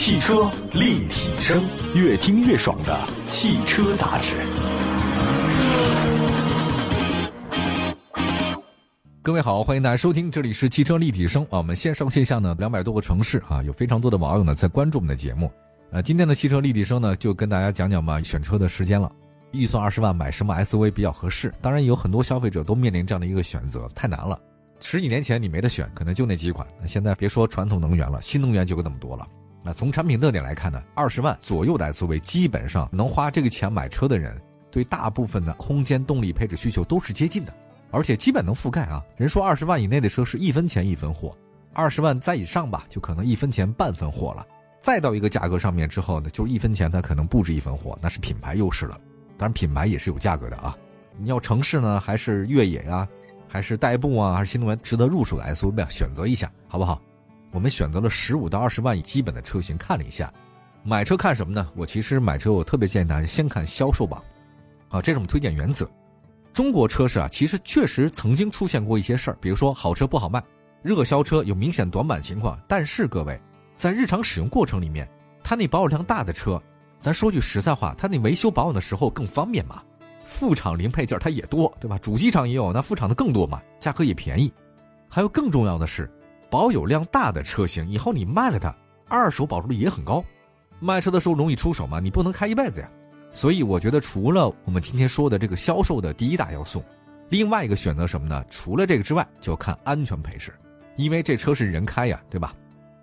汽车立体声，越听越爽的汽车杂志。各位好，欢迎大家收听，这里是汽车立体声啊。我们线上线下呢两百多个城市啊，有非常多的网友呢在关注我们的节目。呃，今天的汽车立体声呢，就跟大家讲讲嘛，选车的时间了。预算二十万买什么 SUV 比较合适？当然有很多消费者都面临这样的一个选择，太难了。十几年前你没得选，可能就那几款。那现在别说传统能源了，新能源就那么多了。那从产品特点来看呢，二十万左右的 SUV 基本上能花这个钱买车的人，对大部分的空间、动力、配置需求都是接近的，而且基本能覆盖啊。人说二十万以内的车是一分钱一分货，二十万再以上吧，就可能一分钱半分货了。再到一个价格上面之后呢，就是一分钱它可能不止一分货，那是品牌优势了。当然品牌也是有价格的啊。你要城市呢，还是越野呀？还是代步啊，还是新能源值得入手的 SUV 啊？选择一下好不好？我们选择了十五到二十万以基本的车型，看了一下。买车看什么呢？我其实买车，我特别建议大家先看销售榜，啊，这是我们推荐原则。中国车市啊，其实确实曾经出现过一些事儿，比如说好车不好卖，热销车有明显短板情况。但是各位，在日常使用过程里面，它那保有量大的车，咱说句实在话，它那维修保养的时候更方便嘛。副厂零配件它也多，对吧？主机厂也有，那副厂的更多嘛，价格也便宜。还有更重要的是，保有量大的车型，以后你卖了它，二手保值率也很高。卖车的时候容易出手嘛，你不能开一辈子呀。所以我觉得，除了我们今天说的这个销售的第一大要素，另外一个选择什么呢？除了这个之外，就看安全配置，因为这车是人开呀，对吧？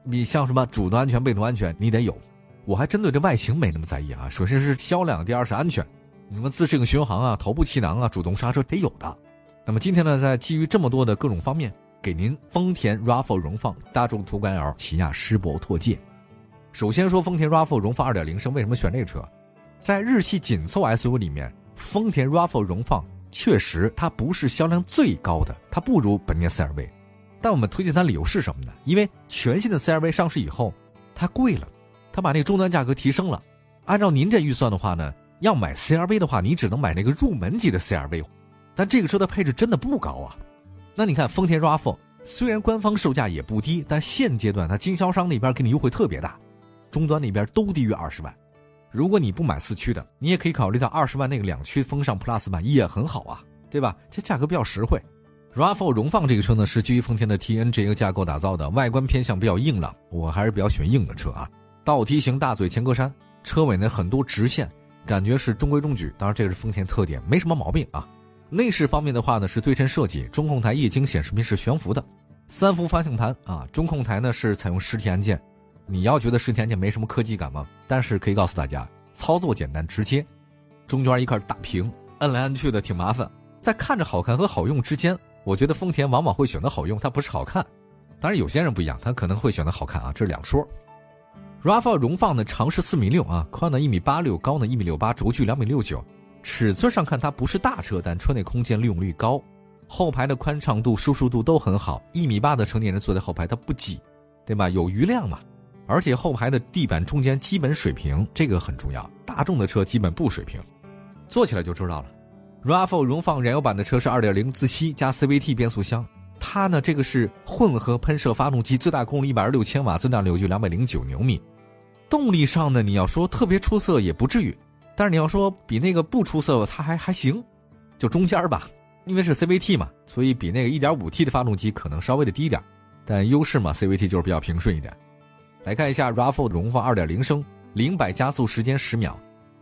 你像什么主动安全、被动安全，你得有。我还针对这外形没那么在意啊，首先是销量，第二是安全。什么自适应巡航啊、头部气囊啊、主动刹车得有的。那么今天呢，在基于这么多的各种方面，给您丰田 RAV4 荣放、大众途观 L、起亚狮铂拓界。首先说丰田 RAV4 荣放2.0升，为什么选这个车？在日系紧凑 SUV 里面，丰田 RAV4 荣放确实它不是销量最高的，它不如本田 CR-V。但我们推荐它理由是什么呢？因为全新的 CR-V 上市以后，它贵了，它把那个终端价格提升了。按照您这预算的话呢？要买 CRV 的话，你只能买那个入门级的 CRV，但这个车的配置真的不高啊。那你看丰田 RAV4，虽然官方售价也不低，但现阶段它经销商那边给你优惠特别大，终端那边都低于二十万。如果你不买四驱的，你也可以考虑到二十万那个两驱风尚 Plus 版也很好啊，对吧？这价格比较实惠。RAV4 荣放这个车呢，是基于丰田的 TNGA 架构打造的，外观偏向比较硬朗，我还是比较喜欢硬的车啊。倒梯形大嘴前格栅，车尾呢很多直线。感觉是中规中矩，当然这个是丰田特点，没什么毛病啊。内饰方面的话呢，是对称设计，中控台液晶显示屏是悬浮的，三幅方向盘啊，中控台呢是采用实体按键。你要觉得实体按键没什么科技感吗？但是可以告诉大家，操作简单直接。中间一块大屏，按来按去的挺麻烦。在看着好看和好用之间，我觉得丰田往往会选择好用，它不是好看。当然有些人不一样，他可能会选择好看啊，这是两说。RAV4 荣放呢，长是四米六啊，宽呢一米八六，高呢一米六八，轴距两米六九。尺寸上看它不是大车，但车内空间利用率高，后排的宽敞度、舒适度都很好。一米八的成年人坐在后排它不挤，对吧？有余量嘛。而且后排的地板中间基本水平，这个很重要。大众的车基本不水平，坐起来就知道了。RAV4 荣放燃油版的车是二点零自吸加 CVT 变速箱。它呢，这个是混合喷射发动机，最大功率一百二十六千瓦，最大扭矩两百零九牛米。动力上呢，你要说特别出色也不至于，但是你要说比那个不出色，它还还行，就中间吧。因为是 CVT 嘛，所以比那个一点五 T 的发动机可能稍微的低点，但优势嘛，CVT 就是比较平顺一点。来看一下 RAV4 的荣放二点零升，零百加速时间十秒，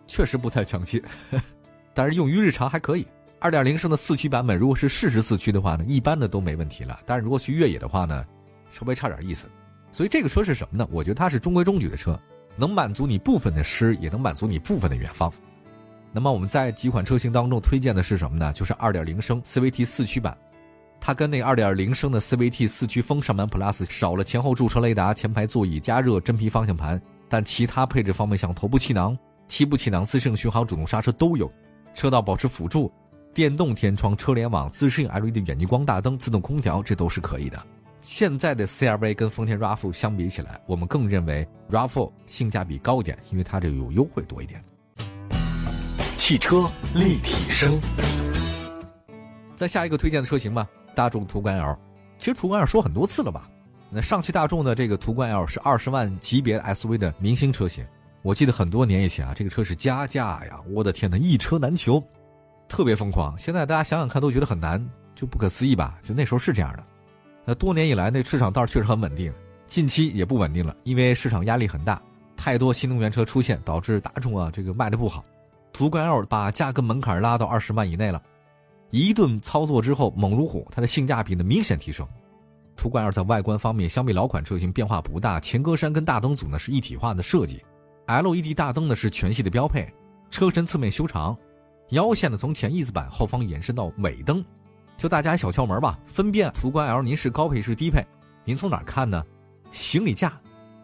确实不太抢气，但是用于日常还可以。二点零升的四驱版本，如果是适时四驱的话呢，一般的都没问题了。但是如果去越野的话呢，稍微差点意思。所以这个车是什么呢？我觉得它是中规中矩的车，能满足你部分的诗，也能满足你部分的远方。那么我们在几款车型当中推荐的是什么呢？就是二点零升 CVT 四驱版，它跟那二点零升的 CVT 四驱风尚版 Plus 少了前后驻车雷达、前排座椅加热、真皮方向盘，但其他配置方面像头部气囊、七部气囊、自适应巡航、主动刹车都有，车道保持辅助。电动天窗、车联网、自适应 LED 远近光大灯、自动空调，这都是可以的。现在的 CRV 跟丰田 RAV4 相比起来，我们更认为 RAV4 性价比高一点，因为它这个有优惠多一点。汽车立体声。再下一个推荐的车型吧，大众途观 L。其实途观 L 说很多次了吧，那上汽大众的这个途观 L 是二十万级别 SUV 的明星车型，我记得很多年以前啊，这个车是加价呀，我的天呐，一车难求，特别疯狂。现在大家想想看，都觉得很难，就不可思议吧？就那时候是这样的。那多年以来，那市场倒是确实很稳定，近期也不稳定了，因为市场压力很大，太多新能源车出现，导致大众啊这个卖的不好。途观 L 把价格门槛拉到二十万以内了，一顿操作之后猛如虎，它的性价比呢明显提升。途观 L 在外观方面相比老款车型变化不大，前格栅跟大灯组呢是一体化的设计，LED 大灯呢是全系的标配，车身侧面修长，腰线呢从前翼子板后方延伸到尾灯。就大家小窍门吧，分辨途观 L 您是高配是低配，您从哪看呢？行李架、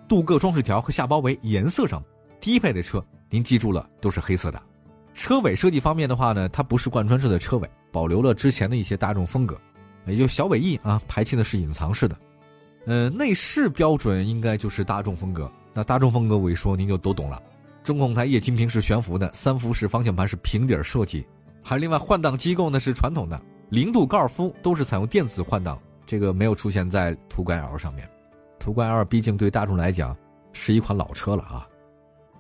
镀铬装饰条和下包围颜色上，低配的车您记住了都是黑色的。车尾设计方面的话呢，它不是贯穿式的车尾，保留了之前的一些大众风格，也就小尾翼啊，排气呢是隐藏式的。呃，内饰标准应该就是大众风格。那大众风格我一说您就都懂了。中控台液晶屏是悬浮的，三辐式方向盘是平底设计，还有另外换挡机构呢是传统的。零度高尔夫都是采用电子换挡，这个没有出现在途观 L 上面。途观 L 毕竟对大众来讲是一款老车了啊。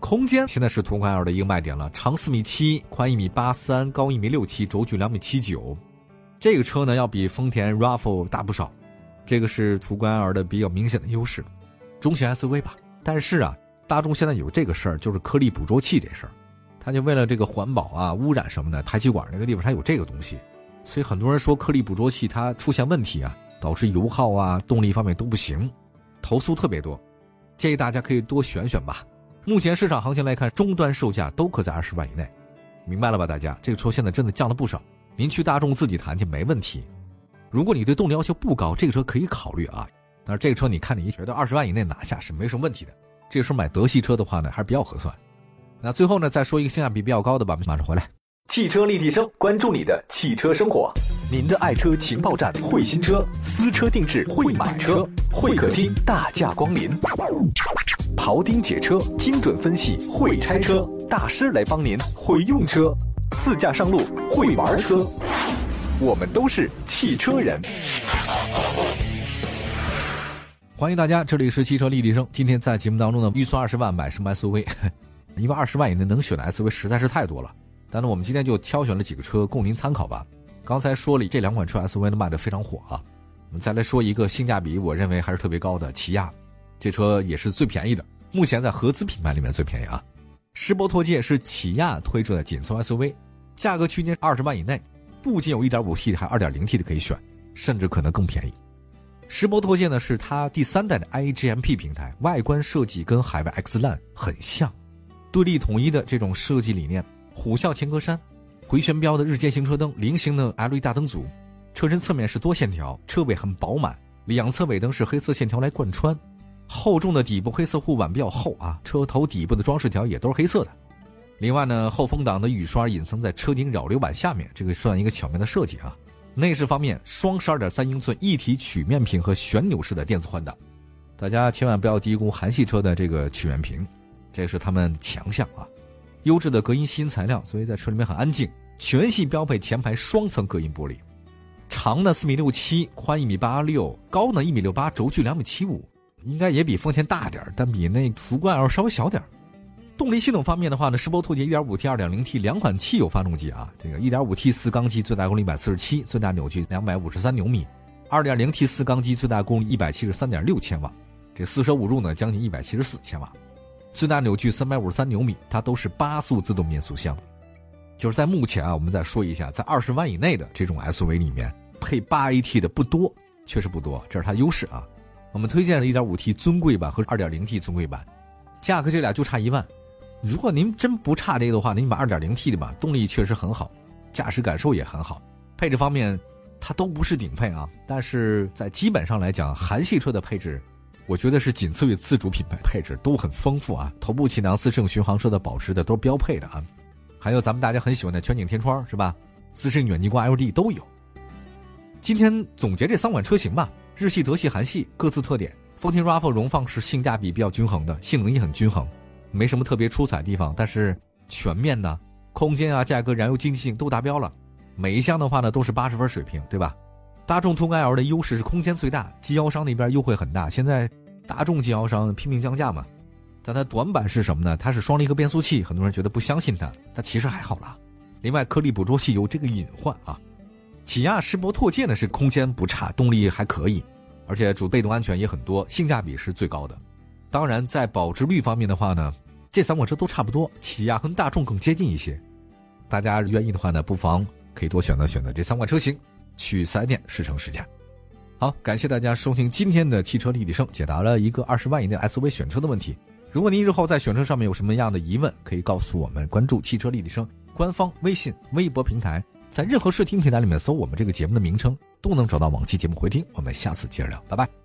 空间现在是途观 L 的一个卖点了，长四米七，宽一米八三，高一米六七，轴距两米七九。这个车呢要比丰田 RAV4 大不少，这个是途观 L 的比较明显的优势。中型 SUV 吧，但是啊，大众现在有这个事儿，就是颗粒捕捉器这事儿，它就为了这个环保啊、污染什么的，排气管那个地方它有这个东西。所以很多人说颗粒捕捉器它出现问题啊，导致油耗啊、动力方面都不行，投诉特别多。建议大家可以多选选吧。目前市场行情来看，终端售价都可在二十万以内，明白了吧？大家，这个车现在真的降了不少。您去大众自己谈去没问题。如果你对动力要求不高，这个车可以考虑啊。但是这个车你看你觉得二十万以内拿下是没什么问题的。这个时候买德系车的话呢，还是比较合算。那最后呢，再说一个性价比比较高的吧，马上回来。汽车立体声，关注你的汽车生活。您的爱车情报站，会新车，私车定制，会买车，会客厅大驾光临。庖丁解车，精准分析，会拆车大师来帮您，会用车，自驾上路，会玩车。我们都是汽车人。欢迎大家，这里是汽车立体声。今天在节目当中呢，预算二十万买什么 SUV？因为二十万以内能选的 SUV 实在是太多了。但是我们今天就挑选了几个车供您参考吧。刚才说了这两款车 SUV 都卖的非常火啊，我们再来说一个性价比我认为还是特别高的起亚，这车也是最便宜的，目前在合资品牌里面最便宜啊。狮铂拓界是起亚推出的紧凑 SUV，价格区间二十万以内，不仅有 1.5T 的，还 2.0T 的可以选，甚至可能更便宜。狮铂拓界呢是它第三代的 iGMP 平台，外观设计跟海外 X 烂很像，对立统一的这种设计理念。虎啸前格栅，回旋标的日间行车灯，菱形的 LED 大灯组，车身侧面是多线条，车尾很饱满，两侧尾灯是黑色线条来贯穿，厚重的底部黑色护板比较厚啊，车头底部的装饰条也都是黑色的。另外呢，后风挡的雨刷隐藏在车顶扰流板下面，这个算一个巧妙的设计啊。内饰方面，双十二点三英寸一体曲面屏和旋钮式的电子换挡，大家千万不要低估韩系车的这个曲面屏，这是他们强项啊。优质的隔音吸音材料，所以在车里面很安静。全系标配前排双层隔音玻璃，长呢四米六七，宽一米八六，高呢一米六八，轴距两米七五，应该也比丰田大点但比那途观 L 稍微小点动力系统方面的话呢，狮铂拓界 1.5T、2.0T 两款汽油发动机啊，这个 1.5T 四缸机最大功率147，最大扭矩253牛米；2.0T 四缸机最大功率173.6千瓦，这四舍五入呢将近174千瓦。最大扭矩三百五十三牛米，它都是八速自动变速箱。就是在目前啊，我们再说一下，在二十万以内的这种 SUV 里面，配八 AT 的不多，确实不多，这是它优势啊。我们推荐了一点五 T 尊贵版和二点零 T 尊贵版，价格这俩就差一万。如果您真不差这个的话，您买二点零 T 的吧，动力确实很好，驾驶感受也很好，配置方面它都不是顶配啊，但是在基本上来讲，韩系车的配置。我觉得是仅次于自主品牌，配置都很丰富啊。头部气囊、自适应巡航车的保持的都是标配的啊。还有咱们大家很喜欢的全景天窗是吧？自适应远近光 LED 都有。今天总结这三款车型吧，日系、德系、韩系各自特点。丰田 RAV4 荣放是性价比比较均衡的，性能也很均衡，没什么特别出彩的地方，但是全面呢，空间啊、价格、燃油经济性都达标了。每一项的话呢都是八十分水平，对吧？大众途安 L 的优势是空间最大，经销商那边优惠很大。现在大众经销商拼命降价嘛，但它短板是什么呢？它是双离合变速器，很多人觉得不相信它，但其实还好啦。另外，颗粒捕捉器有这个隐患啊。起亚世博拓界呢是空间不差，动力还可以，而且主被动安全也很多，性价比是最高的。当然，在保值率方面的话呢，这三款车都差不多，起亚和大众更接近一些。大家愿意的话呢，不妨可以多选择选择这三款车型。去四 S 店试乘试驾。好，感谢大家收听今天的汽车立体声，解答了一个二十万以内 SUV 选车的问题。如果您日后在选车上面有什么样的疑问，可以告诉我们，关注汽车立体声官方微信、微博平台，在任何视听平台里面搜我们这个节目的名称，都能找到往期节目回听。我们下次接着聊，拜拜。